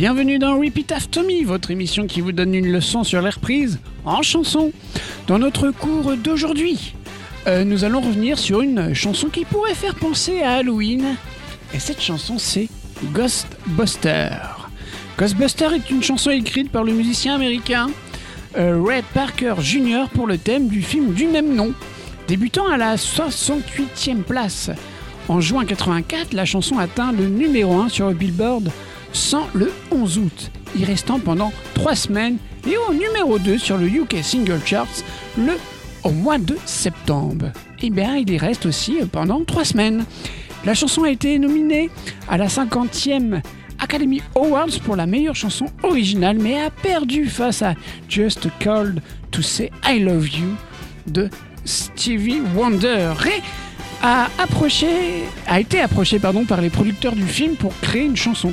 Bienvenue dans Repeat After votre émission qui vous donne une leçon sur les reprises en chanson. Dans notre cours d'aujourd'hui, euh, nous allons revenir sur une chanson qui pourrait faire penser à Halloween. Et cette chanson, c'est Ghostbuster. Ghostbuster est une chanson écrite par le musicien américain euh, Ray Parker Jr. pour le thème du film du même nom. Débutant à la 68e place en juin 84, la chanson atteint le numéro 1 sur le Billboard sans le 11 août, y restant pendant 3 semaines et au numéro 2 sur le UK Single Charts le au mois de septembre. Et bien, il y reste aussi pendant 3 semaines. La chanson a été nominée à la 50e Academy Awards pour la meilleure chanson originale, mais a perdu face à Just Called to Say I Love You de Stevie Wonder. Et a, approché, été approché par les producteurs du film pour créer une chanson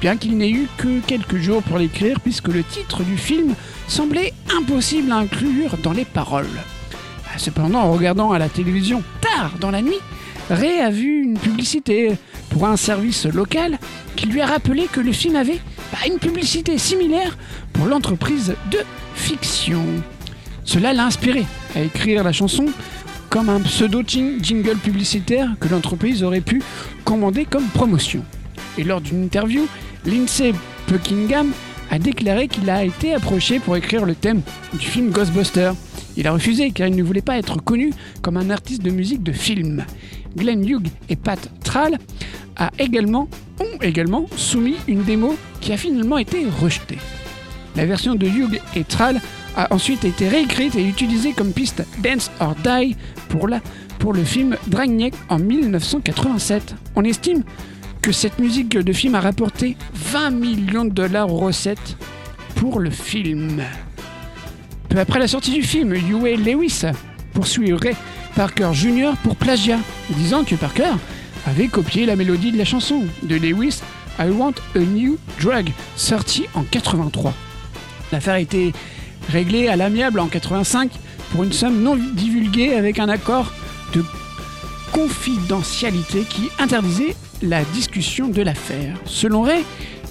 bien qu'il n'ait eu que quelques jours pour l'écrire puisque le titre du film semblait impossible à inclure dans les paroles. Cependant, en regardant à la télévision tard dans la nuit, Ray a vu une publicité pour un service local qui lui a rappelé que le film avait bah, une publicité similaire pour l'entreprise de fiction. Cela l'a inspiré à écrire la chanson comme un pseudo-jingle publicitaire que l'entreprise aurait pu commander comme promotion. Et lors d'une interview, Lindsay Buckingham a déclaré qu'il a été approché pour écrire le thème du film Ghostbuster. Il a refusé car il ne voulait pas être connu comme un artiste de musique de film. Glenn Hughes et Pat Trall a également, ont également soumis une démo qui a finalement été rejetée. La version de Hughes et Trall a ensuite été réécrite et utilisée comme piste Dance or Die pour, le film Dragnet en 1987. On estime cette musique de film a rapporté 20 millions de dollars aux recettes pour le film. Peu après la sortie du film, Huey Lewis poursuivrait Parker Jr. pour plagiat, disant que Parker avait copié la mélodie de la chanson de Lewis I Want a New Drug, sortie en 83. L'affaire a été réglée à l'amiable en 85 pour une somme non divulguée avec un accord de confidentialité qui interdisait la discussion de l'affaire. Selon Ray,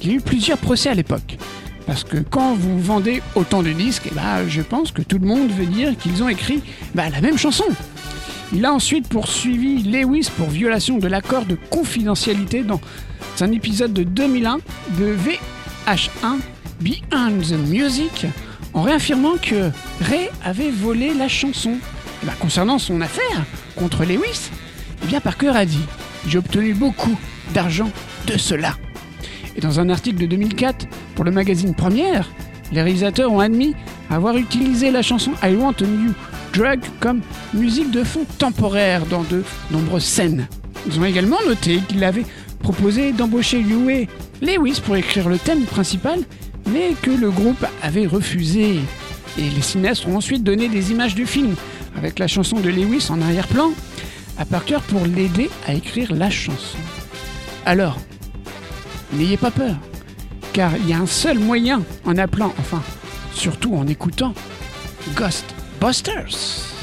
il y a eu plusieurs procès à l'époque. Parce que quand vous vendez autant de disques, eh ben, je pense que tout le monde veut dire qu'ils ont écrit bah, la même chanson. Il a ensuite poursuivi Lewis pour violation de l'accord de confidentialité dans un épisode de 2001 de VH1 Behind the Music en réaffirmant que Ray avait volé la chanson. Bah, concernant son affaire contre Lewis, eh bien Parker a dit j'ai obtenu beaucoup d'argent de cela. Et dans un article de 2004 pour le magazine Première, les réalisateurs ont admis avoir utilisé la chanson I Want a New Drug comme musique de fond temporaire dans de nombreuses scènes. Ils ont également noté qu'il avait proposé d'embaucher Huey Lewis pour écrire le thème principal, mais que le groupe avait refusé. Et les cinéastes ont ensuite donné des images du film, avec la chanson de Lewis en arrière-plan, à Parker pour l'aider à écrire la chanson. Alors, n'ayez pas peur, car il y a un seul moyen en appelant, enfin, surtout en écoutant Ghostbusters.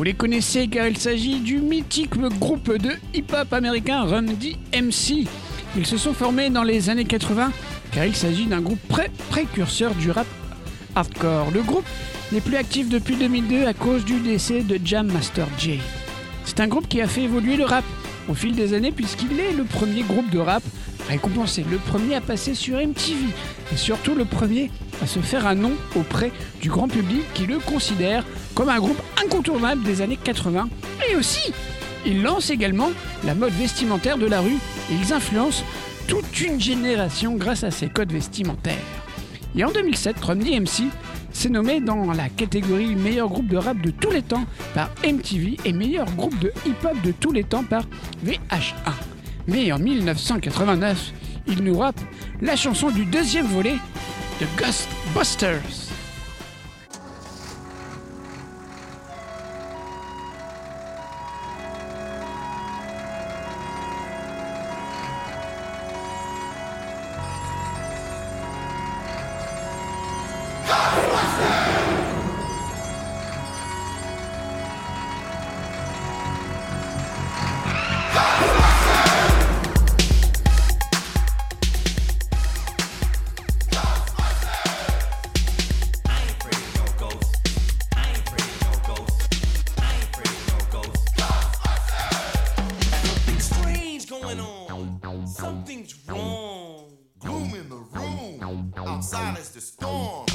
Vous les connaissez car il s'agit du mythique groupe de hip-hop américain Run DMC. Ils se sont formés dans les années 80 car il s'agit d'un groupe pré précurseur du rap hardcore. Le groupe n'est plus actif depuis 2002 à cause du décès de Jam Master Jay. C'est un groupe qui a fait évoluer le rap au fil des années puisqu'il est le premier groupe de rap récompensé, le premier à passer sur MTV et surtout le premier à se faire un nom auprès du grand public qui le considère comme un groupe incontournable des années 80 et aussi ils lancent également la mode vestimentaire de la rue et ils influencent toute une génération grâce à ces codes vestimentaires. Et en 2007, Run DMC s'est nommé dans la catégorie meilleur groupe de rap de tous les temps par MTV et meilleur groupe de hip-hop de tous les temps par VH1. Mais en 1989, il nous rappe la chanson du deuxième volet de Ghostbusters. Something's wrong. Gloom in the room. Outside is the storm.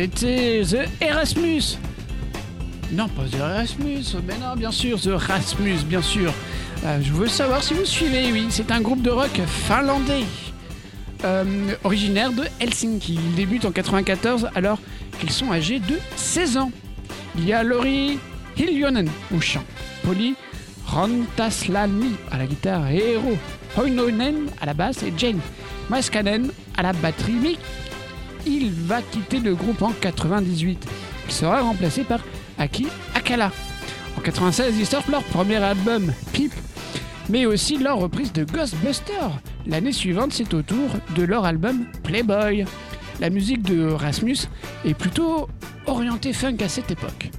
C'était The Erasmus. Non, pas The Erasmus, mais non, bien sûr, The Rasmus, bien sûr. Euh, je veux savoir si vous suivez, oui, c'est un groupe de rock finlandais, euh, originaire de Helsinki. Il débute en 94 alors qu'ils sont âgés de 16 ans. Il y a Lori Hiljonen au chant, Polly Rantaslani à la guitare et Eero Hoinonen à la basse et Jane Maskanen à la batterie. Mais il va quitter le groupe en 98. Il sera remplacé par Aki Akala. En 96, ils sortent leur premier album, Peep, mais aussi leur reprise de Ghostbusters. L'année suivante, c'est au tour de leur album Playboy. La musique de Rasmus est plutôt orientée funk à cette époque.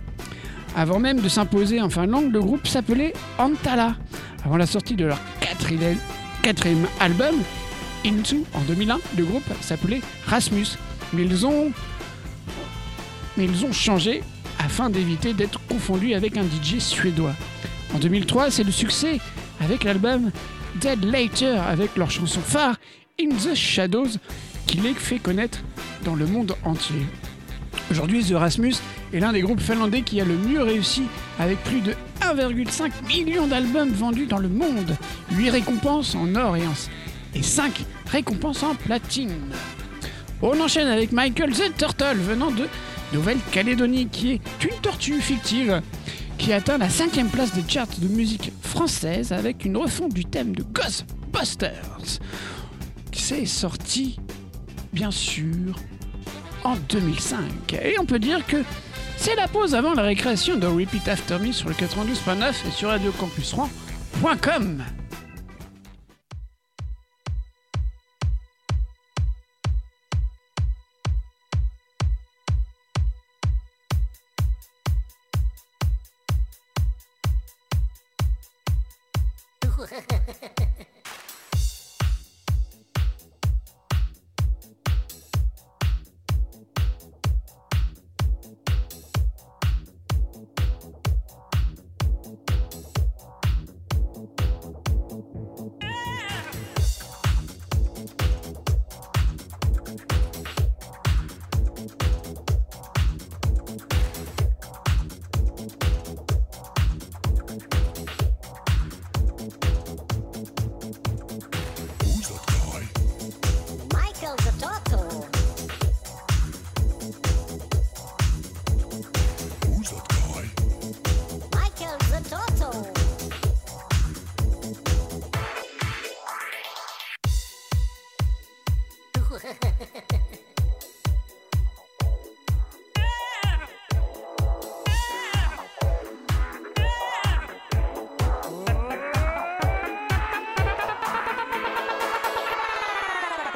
Avant même de s'imposer en Finlande, le groupe s'appelait Antala. Avant la sortie de leur quatrième, quatrième album, Into, en 2001, le groupe s'appelait Rasmus. Mais ils ont, mais ils ont changé afin d'éviter d'être confondus avec un DJ suédois. En 2003, c'est le succès avec l'album Dead Later avec leur chanson phare In the Shadows qui les fait connaître dans le monde entier. Aujourd'hui, The Rasmus est l'un des groupes finlandais qui a le mieux réussi avec plus de 1,5 million d'albums vendus dans le monde, 8 récompenses en or et, en, et 5 récompenses en platine. On enchaîne avec Michael the Turtle venant de Nouvelle-Calédonie, qui est une tortue fictive qui atteint la cinquième place des charts de musique française avec une refonte du thème de Ghostbusters. C'est sorti, bien sûr, en 2005. Et on peut dire que c'est la pause avant la récréation de Repeat After Me sur le 92.9 et sur Radio Campus 3.com.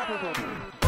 Capricorn.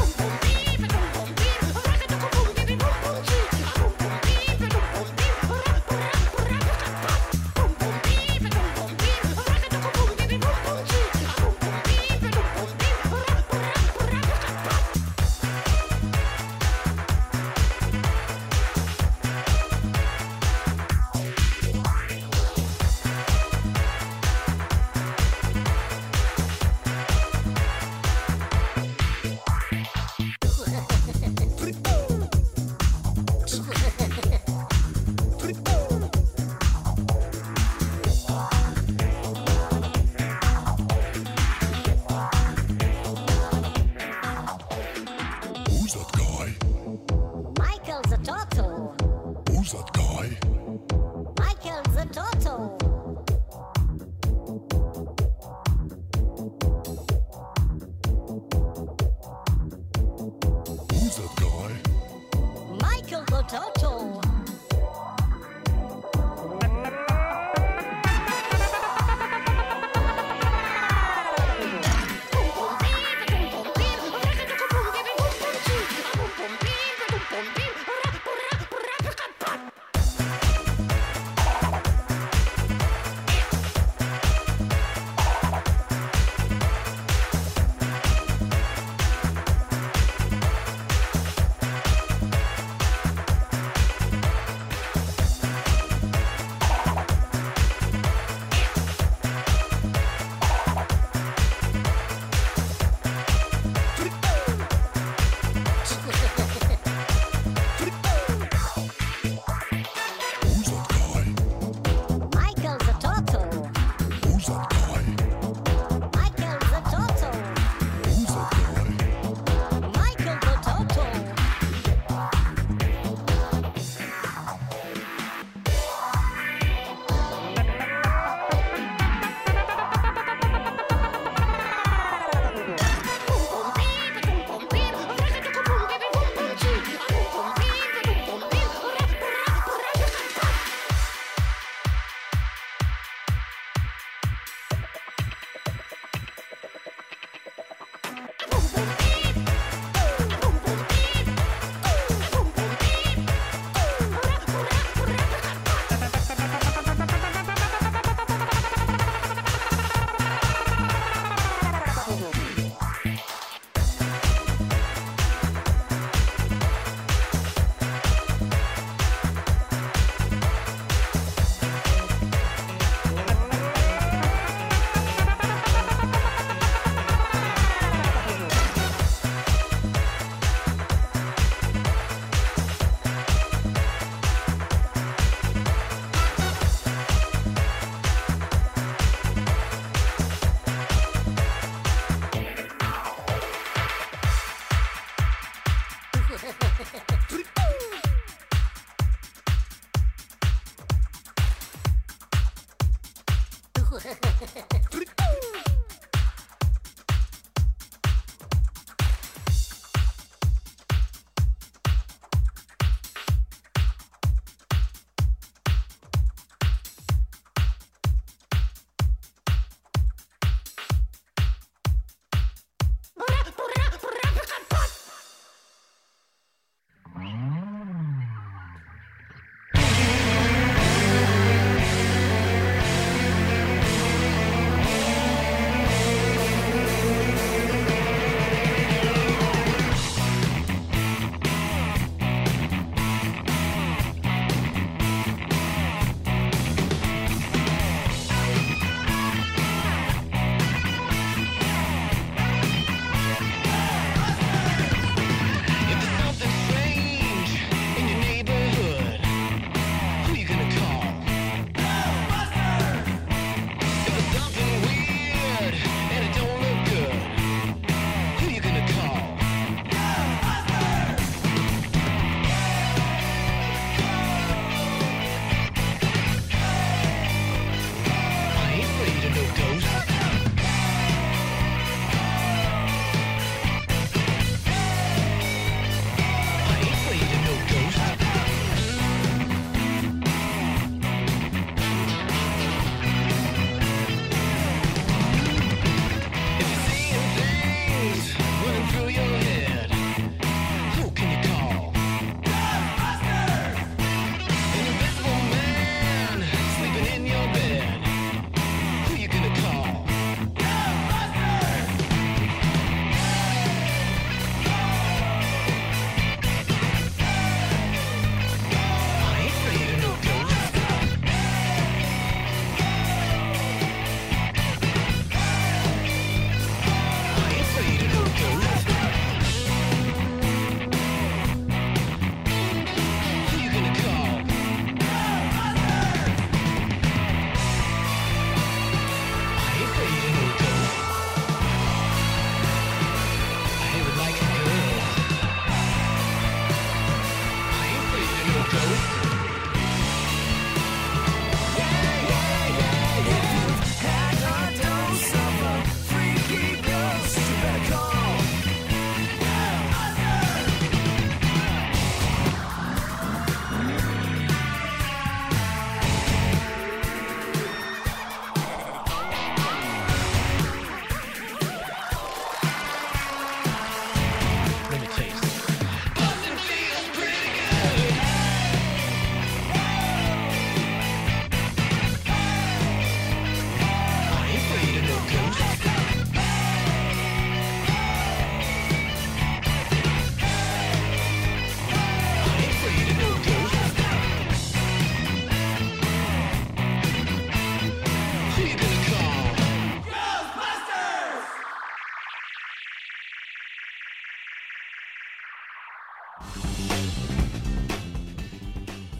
Hehehehe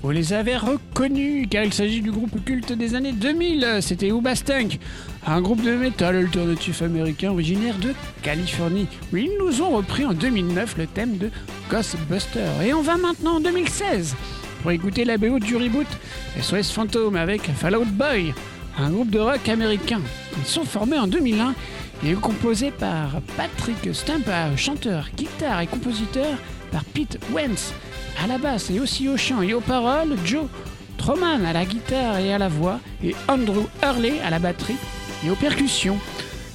Vous les avez reconnus car il s'agit du groupe culte des années 2000. C'était Hoobastank, un groupe de métal alternatif américain originaire de Californie. Ils nous ont repris en 2009 le thème de Ghostbusters. Et on va maintenant en 2016 pour écouter la BO du reboot SOS Phantom avec Fallout Boy, un groupe de rock américain. Ils sont formés en 2001 et composés par Patrick Stampa, chanteur, guitare et compositeur, par Pete Wentz à la basse et aussi au chant et aux paroles, Joe Troman à la guitare et à la voix, et Andrew Hurley à la batterie et aux percussions.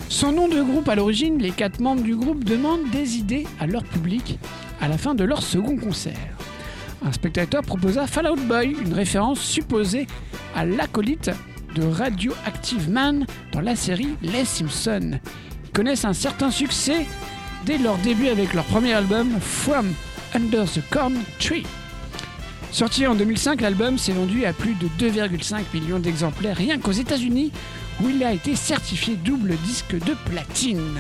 Sans nom de groupe à l'origine, les quatre membres du groupe demandent des idées à leur public à la fin de leur second concert. Un spectateur proposa Fallout Boy, une référence supposée à l'acolyte de Radioactive Man dans la série Les Simpsons. Ils connaissent un certain succès dès leur début avec leur premier album From Under the Corn Tree. Sorti en 2005, l'album s'est vendu à plus de 2,5 millions d'exemplaires rien qu'aux États-Unis, où il a été certifié double disque de platine.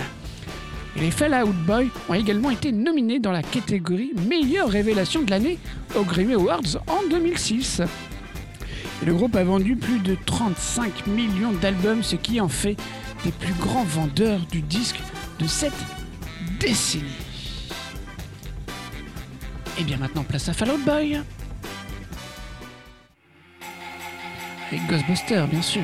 Les Fallout Boy ont également été nominés dans la catégorie meilleure révélation de l'année aux Grammy Awards en 2006. Et le groupe a vendu plus de 35 millions d'albums, ce qui en fait des plus grands vendeurs du disque de cette décennie. Et bien maintenant, place à Fall Out Boy. Avec Ghostbusters, bien sûr.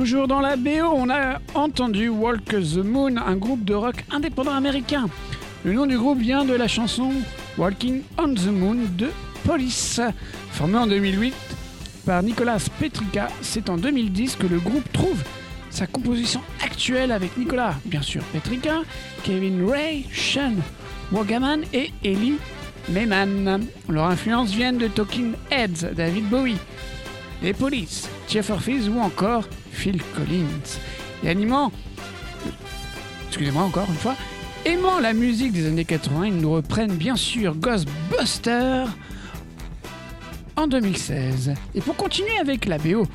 Toujours dans la BO, on a entendu Walk the Moon, un groupe de rock indépendant américain. Le nom du groupe vient de la chanson Walking on the Moon de Police. Formé en 2008 par Nicolas Petrica, c'est en 2010 que le groupe trouve sa composition actuelle avec Nicolas, bien sûr, Petrica, Kevin Ray, Sean Wagaman et Ellie Mayman. Leur influence vient de Talking Heads, David Bowie, les Police, Jeff Orpheus ou encore Phil Collins. Et animant, excusez-moi encore une fois, aimant la musique des années 80, ils nous reprennent bien sûr Ghostbusters en 2016. Et pour continuer avec la BO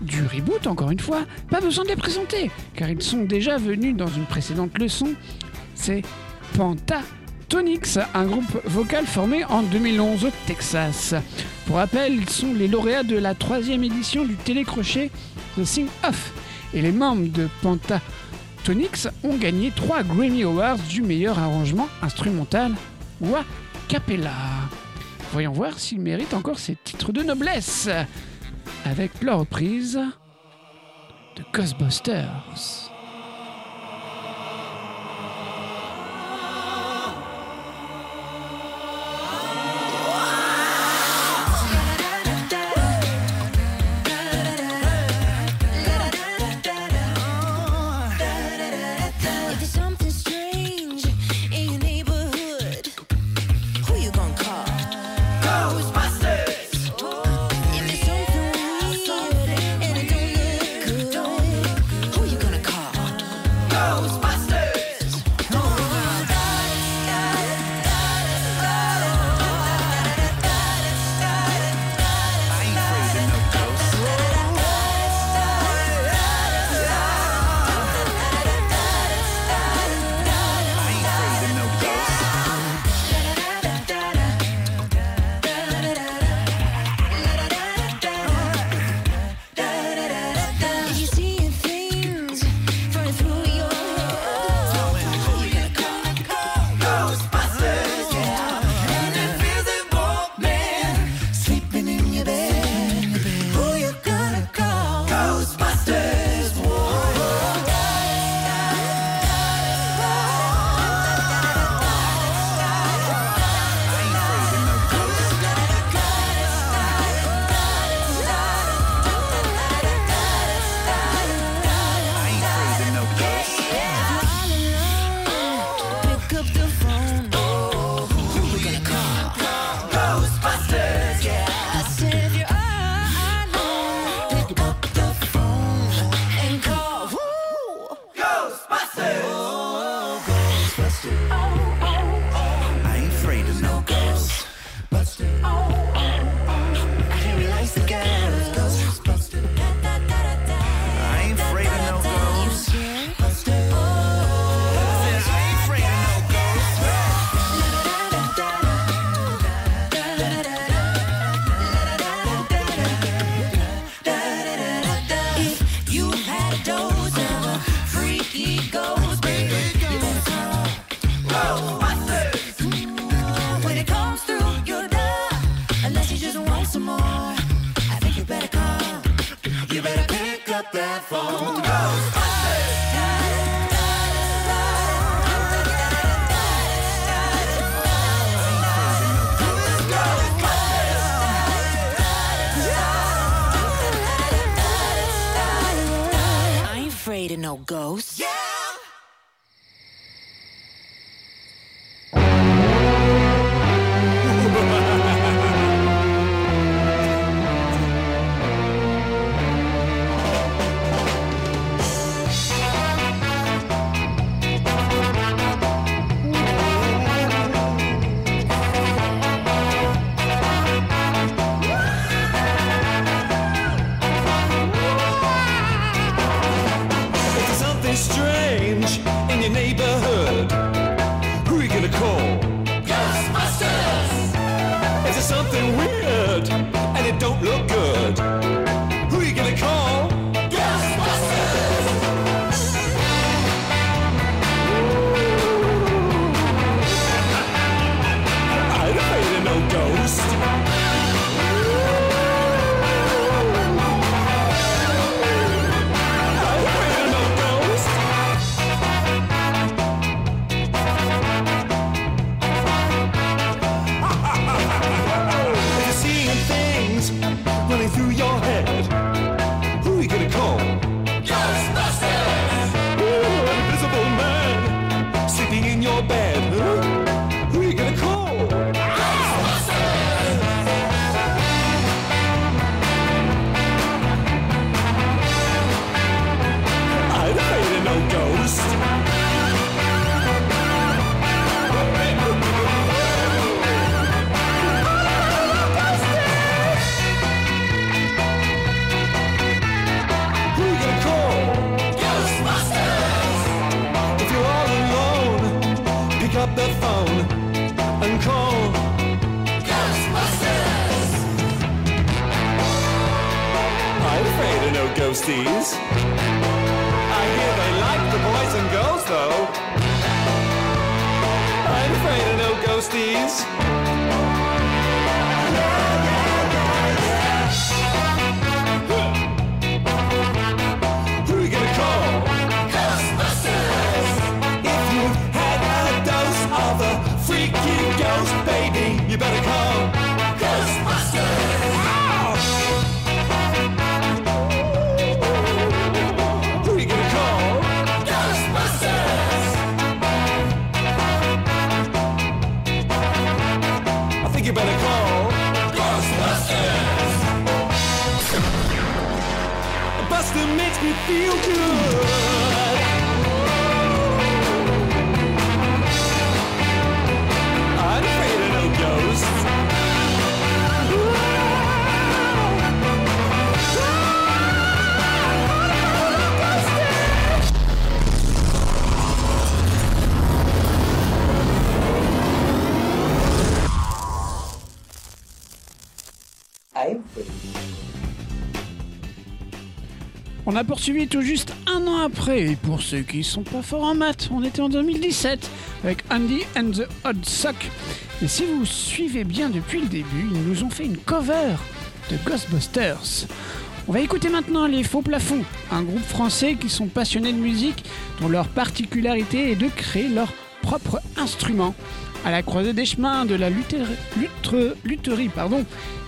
du reboot, encore une fois, pas besoin de les présenter, car ils sont déjà venus dans une précédente leçon. C'est Pentatonix, un groupe vocal formé en 2011 au Texas. Pour rappel, ils sont les lauréats de la troisième édition du télécrochet Sing Off. Et les membres de Pentatonix ont gagné trois Grammy Awards du meilleur arrangement instrumental ou a cappella. Voyons voir s'ils méritent encore ces titres de noblesse avec leur reprise de Ghostbusters. Poursuivi tout juste un an après, et pour ceux qui sont pas forts en maths, on était en 2017 avec Andy and the Odd Sock. Et si vous suivez bien depuis le début, ils nous ont fait une cover de Ghostbusters. On va écouter maintenant les Faux Plafonds, un groupe français qui sont passionnés de musique, dont leur particularité est de créer leur propre instrument. À la croisée des chemins de la luthér- lutre- lutherie, pardon,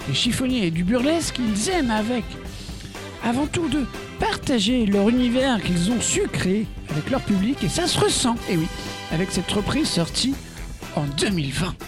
des chiffonniers et du burlesque, ils aiment avec avant tout de partager leur univers qu'ils ont su créer avec leur public et ça se ressent, et oui, avec cette reprise sortie en 2020.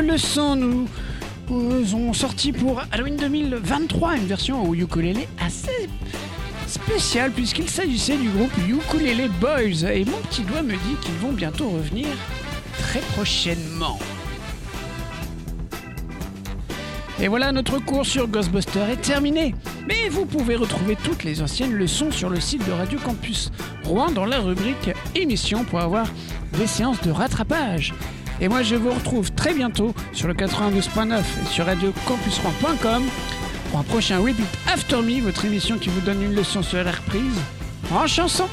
Finir notre leçon, nous avons sorti pour Halloween 2023 une version au ukulélé assez spéciale puisqu'il s'agissait du groupe Ukulele Boys et mon petit doigt me dit qu'ils vont bientôt revenir très prochainement. Et voilà, notre cours sur Ghostbuster est terminé. Mais vous pouvez retrouver toutes les anciennes leçons sur le site de Radio Campus Rouen dans la rubrique émissions pour avoir des séances de rattrapage. Et moi, je vous retrouve très bientôt sur le 92.9 et sur radiocampusrouen.com pour un prochain Repeat After Me, votre émission qui vous donne une leçon sur la reprise en chanson.